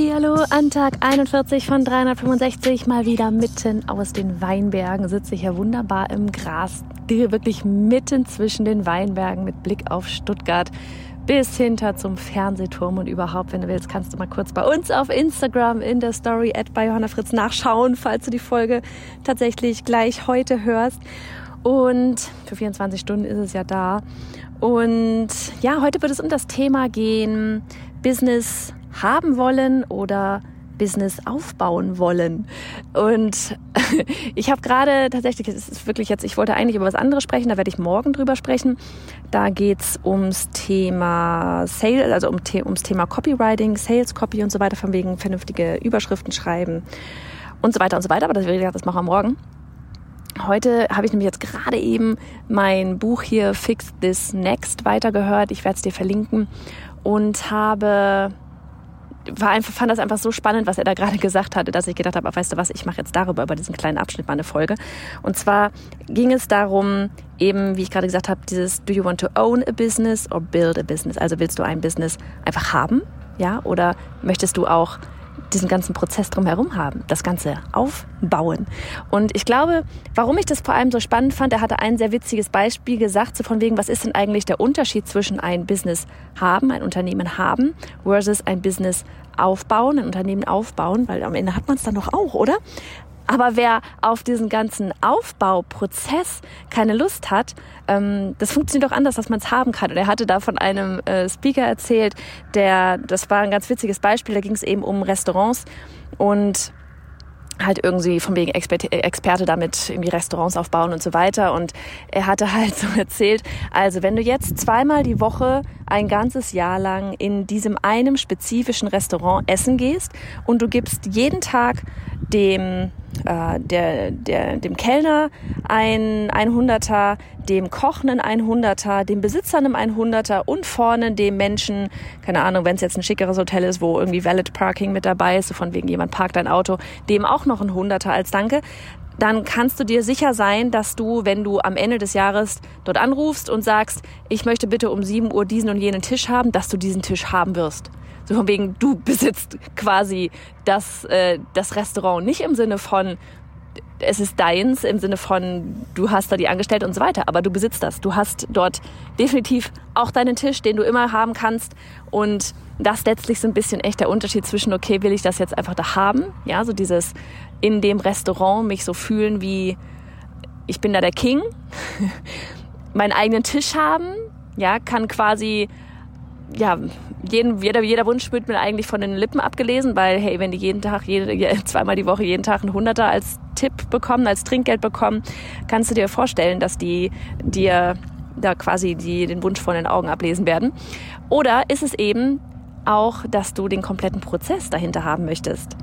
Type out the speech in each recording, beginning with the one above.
Hallo, an Tag 41 von 365 mal wieder mitten aus den Weinbergen sitze ich ja wunderbar im Gras wirklich mitten zwischen den Weinbergen mit Blick auf Stuttgart bis hinter zum Fernsehturm und überhaupt, wenn du willst, kannst du mal kurz bei uns auf Instagram in der Story at bei Johanna Fritz nachschauen, falls du die Folge tatsächlich gleich heute hörst. Und für 24 Stunden ist es ja da. Und ja, heute wird es um das Thema gehen, Business haben wollen oder Business aufbauen wollen. Und ich habe gerade tatsächlich, es ist wirklich jetzt, ich wollte eigentlich über was anderes sprechen, da werde ich morgen drüber sprechen. Da geht's ums Thema Sales, also um, ums Thema Copywriting, Sales Copy und so weiter, von wegen vernünftige Überschriften schreiben und so weiter und so weiter. Aber das, das machen wir morgen. Heute habe ich nämlich jetzt gerade eben mein Buch hier Fix This Next weitergehört. Ich werde es dir verlinken und habe war einfach, fand das einfach so spannend, was er da gerade gesagt hatte, dass ich gedacht habe, weißt du was, ich mache jetzt darüber, über diesen kleinen Abschnitt mal eine Folge. Und zwar ging es darum, eben, wie ich gerade gesagt habe, dieses Do you want to own a business or build a business? Also willst du ein Business einfach haben, ja, oder möchtest du auch diesen ganzen Prozess drumherum haben, das Ganze aufbauen. Und ich glaube, warum ich das vor allem so spannend fand, er hatte ein sehr witziges Beispiel gesagt, so von wegen, was ist denn eigentlich der Unterschied zwischen ein Business haben, ein Unternehmen haben, versus ein Business aufbauen, ein Unternehmen aufbauen, weil am Ende hat man es dann doch auch, oder? Aber wer auf diesen ganzen Aufbauprozess keine Lust hat, ähm, das funktioniert doch anders, dass man es haben kann. Und er hatte da von einem äh, Speaker erzählt, der, das war ein ganz witziges Beispiel, da ging es eben um Restaurants und halt irgendwie von wegen Experte, Experte damit irgendwie Restaurants aufbauen und so weiter. Und er hatte halt so erzählt, also wenn du jetzt zweimal die Woche ein ganzes Jahr lang in diesem einem spezifischen Restaurant essen gehst und du gibst jeden Tag dem äh, der, der, dem Kellner ein 100er, dem Koch einen 100er, dem Besitzer einem 100er und vorne dem Menschen, keine Ahnung, wenn es jetzt ein schickeres Hotel ist, wo irgendwie Valid Parking mit dabei ist, so von wegen jemand parkt dein Auto, dem auch noch ein 100er als Danke dann kannst du dir sicher sein, dass du, wenn du am Ende des Jahres dort anrufst und sagst, ich möchte bitte um 7 Uhr diesen und jenen Tisch haben, dass du diesen Tisch haben wirst. So von wegen, du besitzt quasi das, äh, das Restaurant nicht im Sinne von, es ist deins, im Sinne von, du hast da die Angestellte und so weiter, aber du besitzt das. Du hast dort definitiv auch deinen Tisch, den du immer haben kannst und das letztlich so ein bisschen echt der Unterschied zwischen, okay, will ich das jetzt einfach da haben? Ja, so dieses in dem Restaurant mich so fühlen wie, ich bin da der King, meinen eigenen Tisch haben, ja, kann quasi ja, jeden, jeder, jeder Wunsch wird mir eigentlich von den Lippen abgelesen, weil, hey, wenn die jeden Tag, jede, zweimal die Woche, jeden Tag einen Hunderter als Tipp bekommen, als Trinkgeld bekommen, kannst du dir vorstellen, dass die dir da quasi die, den Wunsch von den Augen ablesen werden. Oder ist es eben auch, dass du den kompletten Prozess dahinter haben möchtest?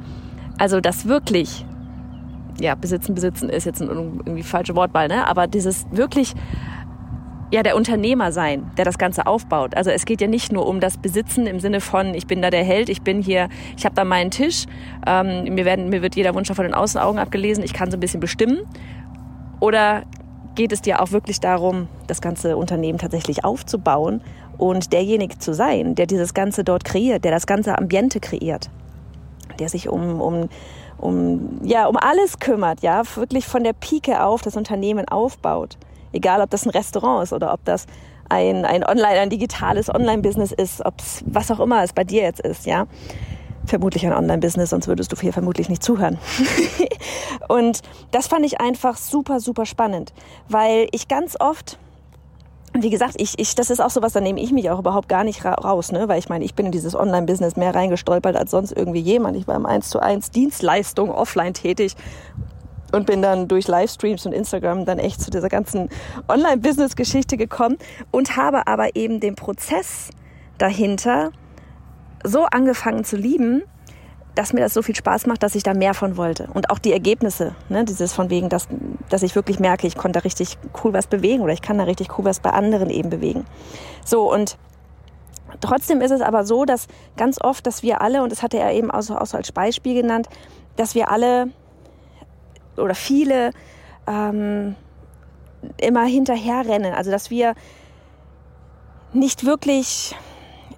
Also, dass wirklich, ja, besitzen, besitzen ist jetzt ein irgendwie falsche Wortwahl, ne? Aber dieses wirklich ja der Unternehmer sein, der das Ganze aufbaut. Also es geht ja nicht nur um das Besitzen im Sinne von, ich bin da der Held, ich bin hier, ich habe da meinen Tisch, ähm, mir, werden, mir wird jeder Wunsch von den Außenaugen abgelesen, ich kann so ein bisschen bestimmen. Oder geht es dir auch wirklich darum, das ganze Unternehmen tatsächlich aufzubauen und derjenige zu sein, der dieses Ganze dort kreiert, der das ganze Ambiente kreiert, der sich um, um, um, ja, um alles kümmert, ja, wirklich von der Pike auf das Unternehmen aufbaut. Egal, ob das ein Restaurant ist oder ob das ein, ein Online, ein digitales Online-Business ist, ob es was auch immer es bei dir jetzt ist, ja. Vermutlich ein Online-Business, sonst würdest du hier vermutlich nicht zuhören. und das fand ich einfach super, super spannend, weil ich ganz oft wie gesagt, ich, ich, das ist auch sowas, da nehme ich mich auch überhaupt gar nicht raus, ne? weil ich meine, ich bin in dieses Online-Business mehr reingestolpert als sonst irgendwie jemand. Ich war im 1 zu 1 Dienstleistung offline tätig und bin dann durch Livestreams und Instagram dann echt zu dieser ganzen Online-Business-Geschichte gekommen und habe aber eben den Prozess dahinter so angefangen zu lieben, dass mir das so viel Spaß macht, dass ich da mehr von wollte. Und auch die Ergebnisse, ne, dieses von wegen, dass, dass ich wirklich merke, ich konnte da richtig cool was bewegen oder ich kann da richtig cool was bei anderen eben bewegen. So, und trotzdem ist es aber so, dass ganz oft, dass wir alle, und das hatte er eben auch auch so als Beispiel genannt, dass wir alle oder viele ähm, immer hinterherrennen. Also, dass wir nicht wirklich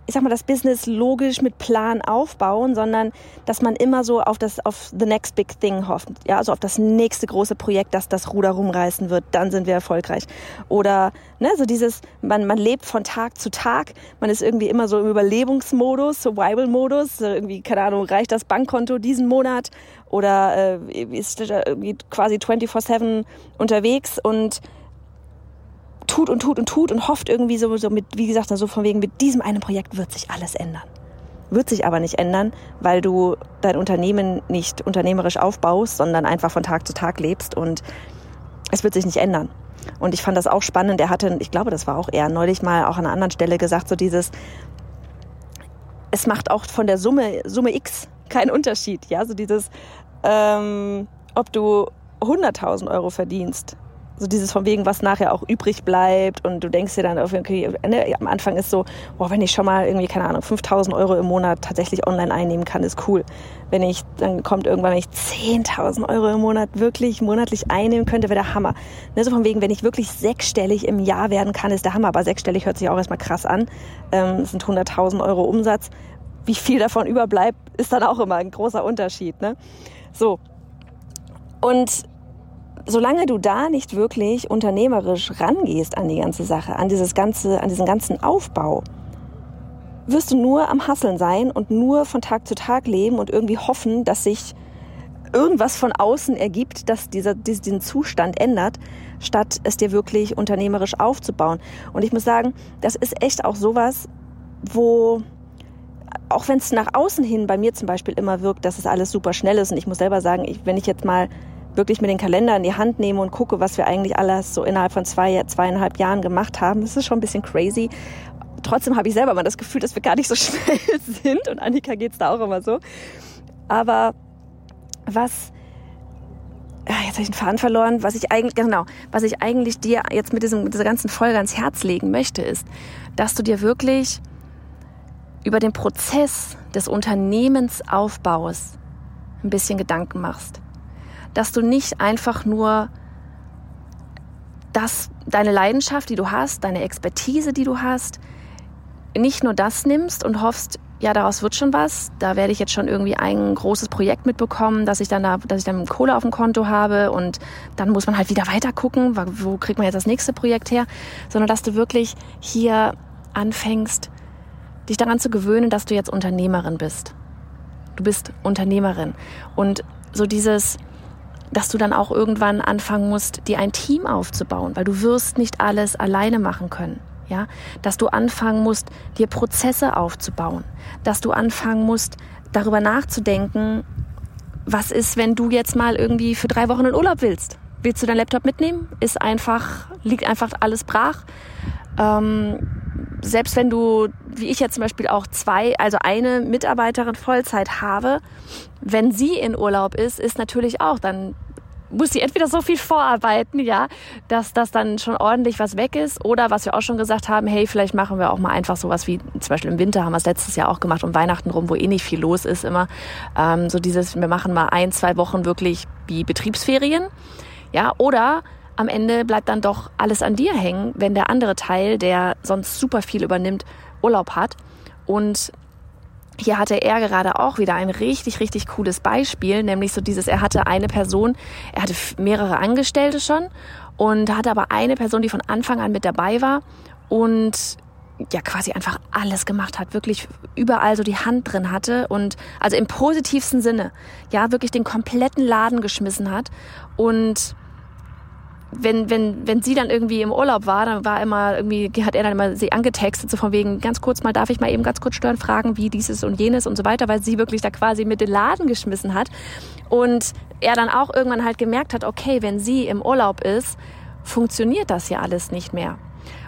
ich sag mal, das Business logisch mit Plan aufbauen, sondern dass man immer so auf das, auf the next big thing hofft. Ja, also auf das nächste große Projekt, das das Ruder rumreißen wird, dann sind wir erfolgreich. Oder, ne, so dieses, man, man lebt von Tag zu Tag, man ist irgendwie immer so im Überlebensmodus, Survival-Modus, irgendwie, keine Ahnung, reicht das Bankkonto diesen Monat oder äh, ist irgendwie quasi 24-7 unterwegs und tut und tut und tut und hofft irgendwie so, so mit, wie gesagt, so von wegen, mit diesem einen Projekt wird sich alles ändern. Wird sich aber nicht ändern, weil du dein Unternehmen nicht unternehmerisch aufbaust, sondern einfach von Tag zu Tag lebst und es wird sich nicht ändern. Und ich fand das auch spannend. Er hatte, ich glaube, das war auch er neulich mal auch an einer anderen Stelle gesagt, so dieses, es macht auch von der Summe, Summe X keinen Unterschied. Ja, so dieses, ähm, ob du 100.000 Euro verdienst so dieses von wegen, was nachher auch übrig bleibt und du denkst dir dann, okay, ne, am Anfang ist so, boah, wenn ich schon mal irgendwie, keine Ahnung, 5000 Euro im Monat tatsächlich online einnehmen kann, ist cool. Wenn ich, dann kommt irgendwann, wenn ich 10.000 Euro im Monat wirklich monatlich einnehmen könnte, wäre der Hammer. Ne, so von wegen, wenn ich wirklich sechsstellig im Jahr werden kann, ist der Hammer. Aber sechsstellig hört sich auch erstmal krass an. Ähm, das sind 100.000 Euro Umsatz. Wie viel davon überbleibt, ist dann auch immer ein großer Unterschied, ne? So. Und solange du da nicht wirklich unternehmerisch rangehst an die ganze Sache, an dieses ganze, an diesen ganzen Aufbau, wirst du nur am Hasseln sein und nur von Tag zu Tag leben und irgendwie hoffen, dass sich irgendwas von außen ergibt, dass dieser, diesen Zustand ändert, statt es dir wirklich unternehmerisch aufzubauen. Und ich muss sagen, das ist echt auch sowas, wo auch wenn es nach außen hin bei mir zum Beispiel immer wirkt, dass es alles super schnell ist und ich muss selber sagen, ich, wenn ich jetzt mal wirklich mir den Kalender in die Hand nehme und gucke, was wir eigentlich alles so innerhalb von zwei, zweieinhalb Jahren gemacht haben. Das ist schon ein bisschen crazy. Trotzdem habe ich selber mal das Gefühl, dass wir gar nicht so schnell sind und Annika geht es da auch immer so. Aber was jetzt habe ich den Faden verloren. Was ich eigentlich, genau, was ich eigentlich dir jetzt mit, diesem, mit dieser ganzen Folge ans Herz legen möchte, ist, dass du dir wirklich über den Prozess des Unternehmensaufbaus ein bisschen Gedanken machst dass du nicht einfach nur das, deine Leidenschaft, die du hast, deine Expertise, die du hast, nicht nur das nimmst und hoffst, ja, daraus wird schon was. Da werde ich jetzt schon irgendwie ein großes Projekt mitbekommen, dass ich dann da, dass ich dann Kohle auf dem Konto habe und dann muss man halt wieder weiter gucken, wo kriegt man jetzt das nächste Projekt her, sondern dass du wirklich hier anfängst, dich daran zu gewöhnen, dass du jetzt Unternehmerin bist. Du bist Unternehmerin und so dieses dass du dann auch irgendwann anfangen musst, dir ein Team aufzubauen, weil du wirst nicht alles alleine machen können. Ja, dass du anfangen musst, dir Prozesse aufzubauen, dass du anfangen musst, darüber nachzudenken, was ist, wenn du jetzt mal irgendwie für drei Wochen in Urlaub willst? Willst du deinen Laptop mitnehmen? Ist einfach, liegt einfach alles brach. Ähm, selbst wenn du, wie ich jetzt zum Beispiel auch zwei, also eine Mitarbeiterin Vollzeit habe, wenn sie in Urlaub ist, ist natürlich auch, dann muss sie entweder so viel vorarbeiten, ja, dass das dann schon ordentlich was weg ist. Oder was wir auch schon gesagt haben, hey, vielleicht machen wir auch mal einfach sowas wie, zum Beispiel im Winter haben wir es letztes Jahr auch gemacht, um Weihnachten rum, wo eh nicht viel los ist immer. Ähm, so dieses, wir machen mal ein, zwei Wochen wirklich wie Betriebsferien. Ja, oder am Ende bleibt dann doch alles an dir hängen, wenn der andere Teil, der sonst super viel übernimmt, Urlaub hat. Und hier hatte er gerade auch wieder ein richtig, richtig cooles Beispiel, nämlich so dieses, er hatte eine Person, er hatte mehrere Angestellte schon und hatte aber eine Person, die von Anfang an mit dabei war und ja quasi einfach alles gemacht hat, wirklich überall so die Hand drin hatte und also im positivsten Sinne, ja, wirklich den kompletten Laden geschmissen hat und wenn, wenn, wenn sie dann irgendwie im Urlaub war, dann war immer irgendwie, hat er dann immer sie angetextet, so von wegen, ganz kurz mal, darf ich mal eben ganz kurz stören, fragen, wie dieses und jenes und so weiter, weil sie wirklich da quasi mit den Laden geschmissen hat. Und er dann auch irgendwann halt gemerkt hat, okay, wenn sie im Urlaub ist, funktioniert das ja alles nicht mehr.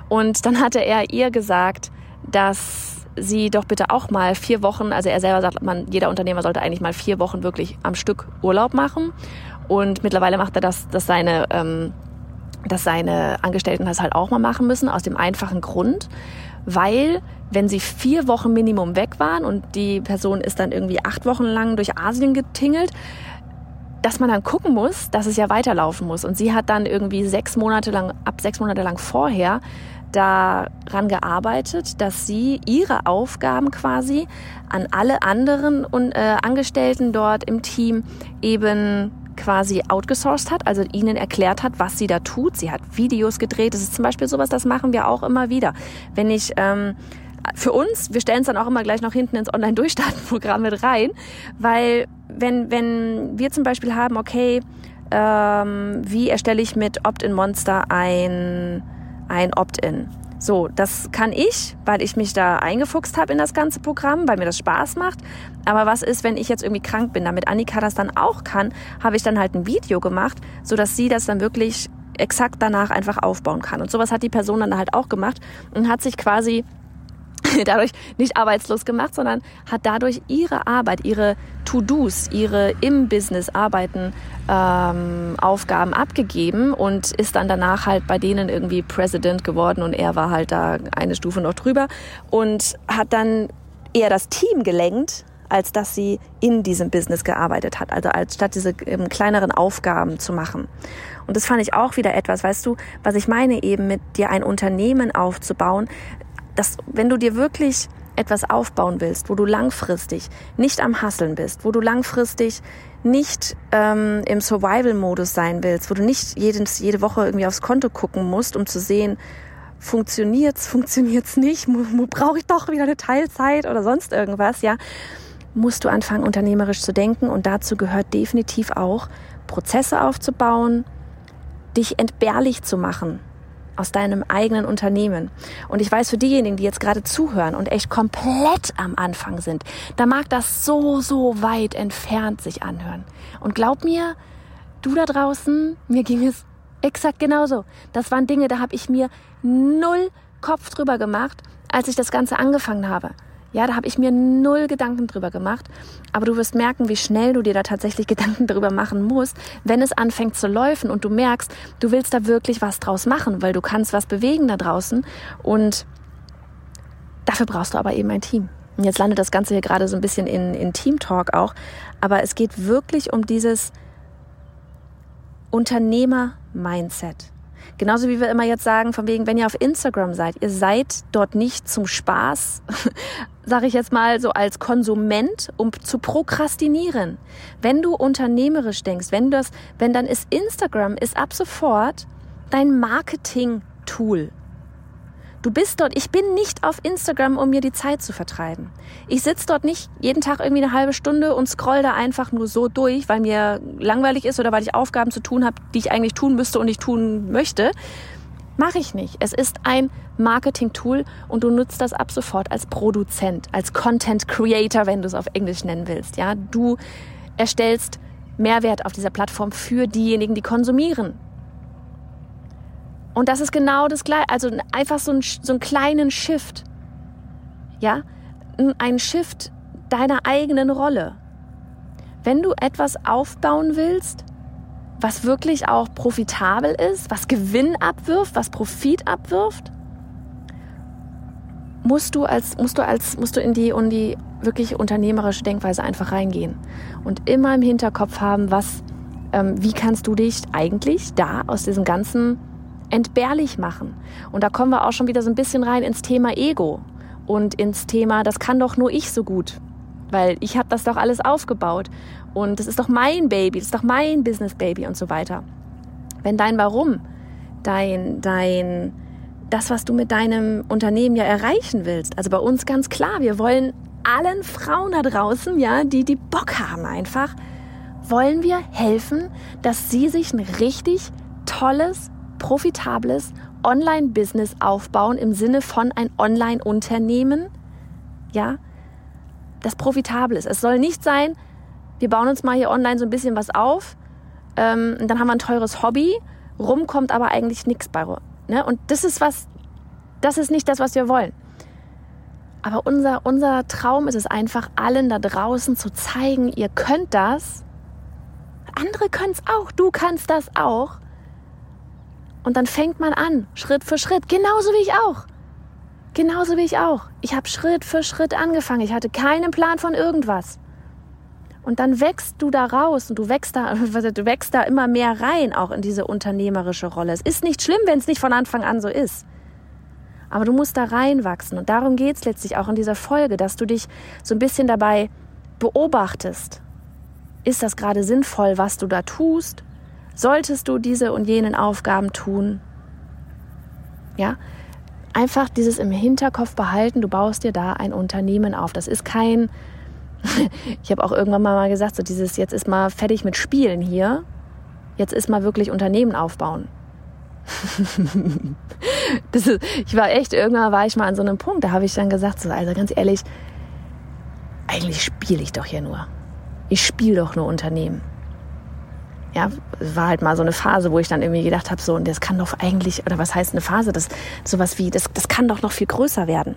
Und dann hatte er ihr gesagt, dass sie doch bitte auch mal vier Wochen, also er selber sagt, man, jeder Unternehmer sollte eigentlich mal vier Wochen wirklich am Stück Urlaub machen. Und mittlerweile macht er das, dass seine, ähm, dass seine Angestellten das halt auch mal machen müssen, aus dem einfachen Grund, weil wenn sie vier Wochen Minimum weg waren und die Person ist dann irgendwie acht Wochen lang durch Asien getingelt, dass man dann gucken muss, dass es ja weiterlaufen muss. Und sie hat dann irgendwie sechs Monate lang, ab sechs Monate lang vorher daran gearbeitet, dass sie ihre Aufgaben quasi an alle anderen äh, Angestellten dort im Team eben quasi outgesourced hat, also ihnen erklärt hat, was sie da tut. Sie hat Videos gedreht. Das ist zum Beispiel sowas, das machen wir auch immer wieder. Wenn ich ähm, für uns, wir stellen es dann auch immer gleich noch hinten ins Online-Durchstarten-Programm mit rein, weil wenn, wenn wir zum Beispiel haben, okay, ähm, wie erstelle ich mit Opt-in Monster ein ein Opt-in. So, das kann ich, weil ich mich da eingefuchst habe in das ganze Programm, weil mir das Spaß macht. Aber was ist, wenn ich jetzt irgendwie krank bin? Damit Annika das dann auch kann, habe ich dann halt ein Video gemacht, so dass sie das dann wirklich exakt danach einfach aufbauen kann. Und sowas hat die Person dann halt auch gemacht und hat sich quasi dadurch nicht arbeitslos gemacht, sondern hat dadurch ihre Arbeit, ihre To-Dos, ihre im Business Arbeiten, ähm, Aufgaben abgegeben und ist dann danach halt bei denen irgendwie President geworden und er war halt da eine Stufe noch drüber und hat dann eher das Team gelenkt, als dass sie in diesem Business gearbeitet hat, also als statt diese ähm, kleineren Aufgaben zu machen. Und das fand ich auch wieder etwas, weißt du, was ich meine eben mit dir ein Unternehmen aufzubauen, dass wenn du dir wirklich etwas aufbauen willst, wo du langfristig nicht am Hasseln bist, wo du langfristig nicht ähm, im Survival-Modus sein willst, wo du nicht jedes, jede Woche irgendwie aufs Konto gucken musst, um zu sehen, funktioniert's, funktioniert's nicht, brauche ich doch wieder eine Teilzeit oder sonst irgendwas, ja, musst du anfangen, unternehmerisch zu denken und dazu gehört definitiv auch, Prozesse aufzubauen, dich entbehrlich zu machen, aus deinem eigenen Unternehmen. Und ich weiß für diejenigen, die jetzt gerade zuhören und echt komplett am Anfang sind, da mag das so, so weit entfernt sich anhören. Und glaub mir, du da draußen, mir ging es exakt genauso. Das waren Dinge, da habe ich mir null Kopf drüber gemacht, als ich das Ganze angefangen habe. Ja, da habe ich mir null Gedanken drüber gemacht. Aber du wirst merken, wie schnell du dir da tatsächlich Gedanken drüber machen musst, wenn es anfängt zu laufen und du merkst, du willst da wirklich was draus machen, weil du kannst was bewegen da draußen. Und dafür brauchst du aber eben ein Team. Und jetzt landet das Ganze hier gerade so ein bisschen in, in Team Talk auch. Aber es geht wirklich um dieses Unternehmer-Mindset. Genauso wie wir immer jetzt sagen, von wegen, wenn ihr auf Instagram seid, ihr seid dort nicht zum Spaß, sage ich jetzt mal so als Konsument, um zu prokrastinieren. Wenn du unternehmerisch denkst, wenn das, wenn dann ist Instagram ist ab sofort dein Marketing-Tool. Du bist dort, ich bin nicht auf Instagram, um mir die Zeit zu vertreiben. Ich sitze dort nicht jeden Tag irgendwie eine halbe Stunde und scroll da einfach nur so durch, weil mir langweilig ist oder weil ich Aufgaben zu tun habe, die ich eigentlich tun müsste und nicht tun möchte. Mache ich nicht. Es ist ein Marketing-Tool und du nutzt das ab sofort als Produzent, als Content Creator, wenn du es auf Englisch nennen willst. Ja, du erstellst Mehrwert auf dieser Plattform für diejenigen, die konsumieren. Und das ist genau das Gleiche, also einfach so, ein, so einen kleinen Shift. Ja, ein Shift deiner eigenen Rolle. Wenn du etwas aufbauen willst, was wirklich auch profitabel ist, was Gewinn abwirft, was Profit abwirft, musst du als musst du als musst du in die in die wirklich unternehmerische Denkweise einfach reingehen und immer im Hinterkopf haben, was ähm, wie kannst du dich eigentlich da aus diesem ganzen entbehrlich machen. Und da kommen wir auch schon wieder so ein bisschen rein ins Thema Ego und ins Thema, das kann doch nur ich so gut, weil ich habe das doch alles aufgebaut. Und das ist doch mein Baby, das ist doch mein Business Baby und so weiter. Wenn dein Warum, dein dein das, was du mit deinem Unternehmen ja erreichen willst, also bei uns ganz klar, wir wollen allen Frauen da draußen, ja, die die Bock haben einfach, wollen wir helfen, dass sie sich ein richtig tolles, profitables Online-Business aufbauen im Sinne von ein Online-Unternehmen, ja, das profitabel ist. Es soll nicht sein, wir bauen uns mal hier online so ein bisschen was auf, ähm, und dann haben wir ein teures Hobby, rum kommt aber eigentlich nichts bei. Ne? Und das ist was, das ist nicht das, was wir wollen. Aber unser, unser Traum ist es einfach, allen da draußen zu zeigen, ihr könnt das. Andere können es auch, du kannst das auch. Und dann fängt man an, Schritt für Schritt, genauso wie ich auch. Genauso wie ich auch. Ich habe Schritt für Schritt angefangen. Ich hatte keinen Plan von irgendwas. Und dann wächst du da raus und du wächst da, du wächst da immer mehr rein, auch in diese unternehmerische Rolle. Es ist nicht schlimm, wenn es nicht von Anfang an so ist. Aber du musst da reinwachsen. Und darum geht es letztlich auch in dieser Folge, dass du dich so ein bisschen dabei beobachtest. Ist das gerade sinnvoll, was du da tust? Solltest du diese und jenen Aufgaben tun? Ja, einfach dieses im Hinterkopf behalten, du baust dir da ein Unternehmen auf. Das ist kein, ich habe auch irgendwann mal gesagt, so dieses, jetzt ist mal fertig mit Spielen hier, jetzt ist mal wirklich Unternehmen aufbauen. das ist, ich war echt, irgendwann war ich mal an so einem Punkt, da habe ich dann gesagt, so, also ganz ehrlich, eigentlich spiele ich doch hier nur. Ich spiele doch nur Unternehmen. Ja, war halt mal so eine Phase, wo ich dann irgendwie gedacht habe, so, und das kann doch eigentlich, oder was heißt eine Phase, das sowas wie, das, das kann doch noch viel größer werden.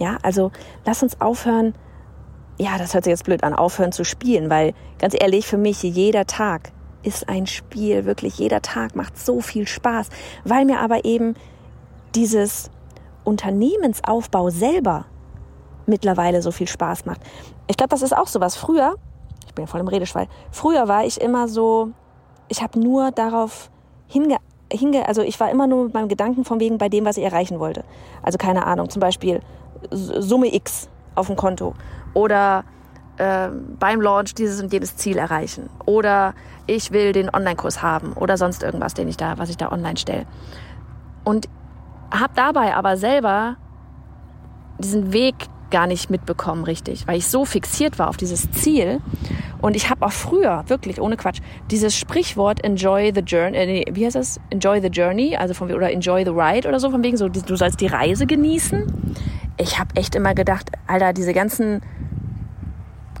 Ja, also lass uns aufhören, ja, das hört sich jetzt blöd an, aufhören zu spielen, weil ganz ehrlich, für mich jeder Tag ist ein Spiel, wirklich jeder Tag macht so viel Spaß, weil mir aber eben dieses Unternehmensaufbau selber mittlerweile so viel Spaß macht. Ich glaube, das ist auch sowas. Früher, ich bin voll im Redeschwall, früher war ich immer so, ich habe nur darauf hinge, hinge, also ich war immer nur mit meinem Gedanken von wegen bei dem, was ich erreichen wollte. Also keine Ahnung, zum Beispiel Summe X auf dem Konto oder äh, beim Launch dieses und jenes Ziel erreichen oder ich will den Online-Kurs haben oder sonst irgendwas, den ich da, was ich da online stelle. Und habe dabei aber selber diesen Weg gar nicht mitbekommen richtig, weil ich so fixiert war auf dieses Ziel. Und ich habe auch früher, wirklich, ohne Quatsch, dieses Sprichwort Enjoy the Journey, äh, wie heißt das? Enjoy the Journey, also von, oder Enjoy the Ride oder so, von wegen so, du sollst die Reise genießen. Ich habe echt immer gedacht, Alter, diese ganzen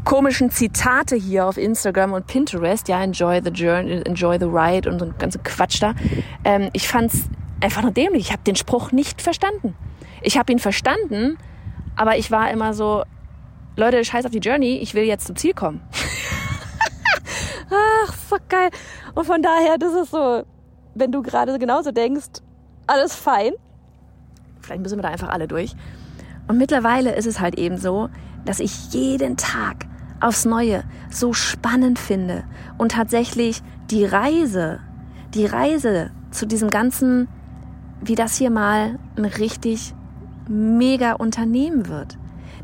komischen Zitate hier auf Instagram und Pinterest, ja, enjoy the journey, enjoy the ride und so ein ganzer Quatsch da. Ähm, ich fand's einfach nur dämlich. Ich habe den Spruch nicht verstanden. Ich habe ihn verstanden, aber ich war immer so, Leute, scheiß auf die Journey, ich will jetzt zum Ziel kommen. Ach, so geil. Und von daher, das ist so, wenn du gerade genauso denkst, alles fein. Vielleicht müssen wir da einfach alle durch. Und mittlerweile ist es halt eben so, dass ich jeden Tag aufs Neue so spannend finde und tatsächlich die Reise, die Reise zu diesem ganzen, wie das hier mal ein richtig mega Unternehmen wird.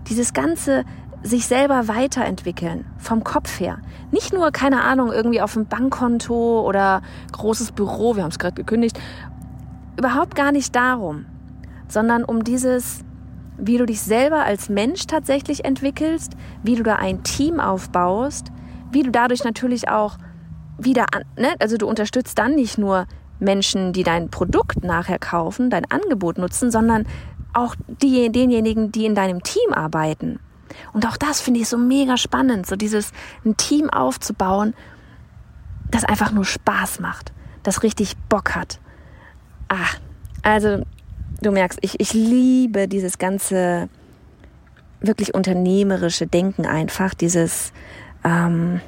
Dieses ganze sich selber weiterentwickeln, vom Kopf her. Nicht nur, keine Ahnung, irgendwie auf dem Bankkonto oder großes Büro, wir haben es gerade gekündigt. Überhaupt gar nicht darum, sondern um dieses wie du dich selber als Mensch tatsächlich entwickelst, wie du da ein Team aufbaust, wie du dadurch natürlich auch wieder, ne? also du unterstützt dann nicht nur Menschen, die dein Produkt nachher kaufen, dein Angebot nutzen, sondern auch die, denjenigen, die in deinem Team arbeiten. Und auch das finde ich so mega spannend, so dieses ein Team aufzubauen, das einfach nur Spaß macht, das richtig Bock hat. Ah, also du merkst, ich, ich liebe dieses ganze wirklich unternehmerische Denken einfach, dieses ähm,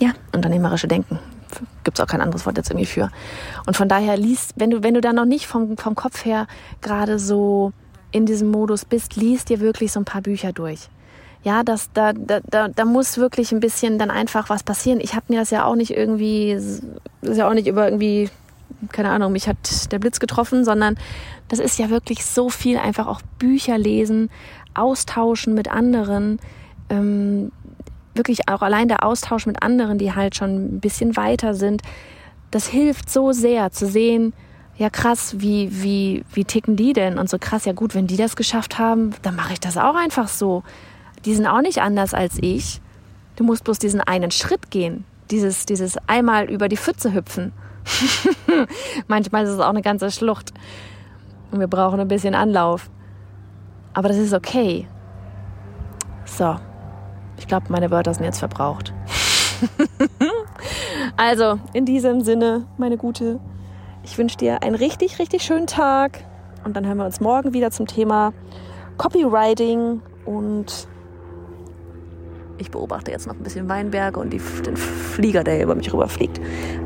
ja, unternehmerische Denken. Gibt es auch kein anderes Wort jetzt irgendwie für. Und von daher liest, wenn du, wenn du da noch nicht vom, vom Kopf her gerade so in diesem Modus bist, liest dir wirklich so ein paar Bücher durch. Ja, das, da, da, da, da muss wirklich ein bisschen dann einfach was passieren. Ich habe mir das ja auch nicht irgendwie, das ist ja auch nicht über irgendwie keine Ahnung, mich hat der Blitz getroffen, sondern das ist ja wirklich so viel einfach auch Bücher lesen, austauschen mit anderen, ähm, wirklich auch allein der Austausch mit anderen, die halt schon ein bisschen weiter sind, das hilft so sehr zu sehen, ja krass, wie, wie, wie ticken die denn? Und so krass, ja gut, wenn die das geschafft haben, dann mache ich das auch einfach so. Die sind auch nicht anders als ich. Du musst bloß diesen einen Schritt gehen dieses, dieses einmal über die Pfütze hüpfen. Manchmal ist es auch eine ganze Schlucht. Und wir brauchen ein bisschen Anlauf. Aber das ist okay. So. Ich glaube, meine Wörter sind jetzt verbraucht. also, in diesem Sinne, meine Gute, ich wünsche dir einen richtig, richtig schönen Tag. Und dann hören wir uns morgen wieder zum Thema Copywriting. Und ich beobachte jetzt noch ein bisschen Weinberge und die, den Flieger, der hier über mich rüberfliegt.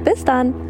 Bis dann!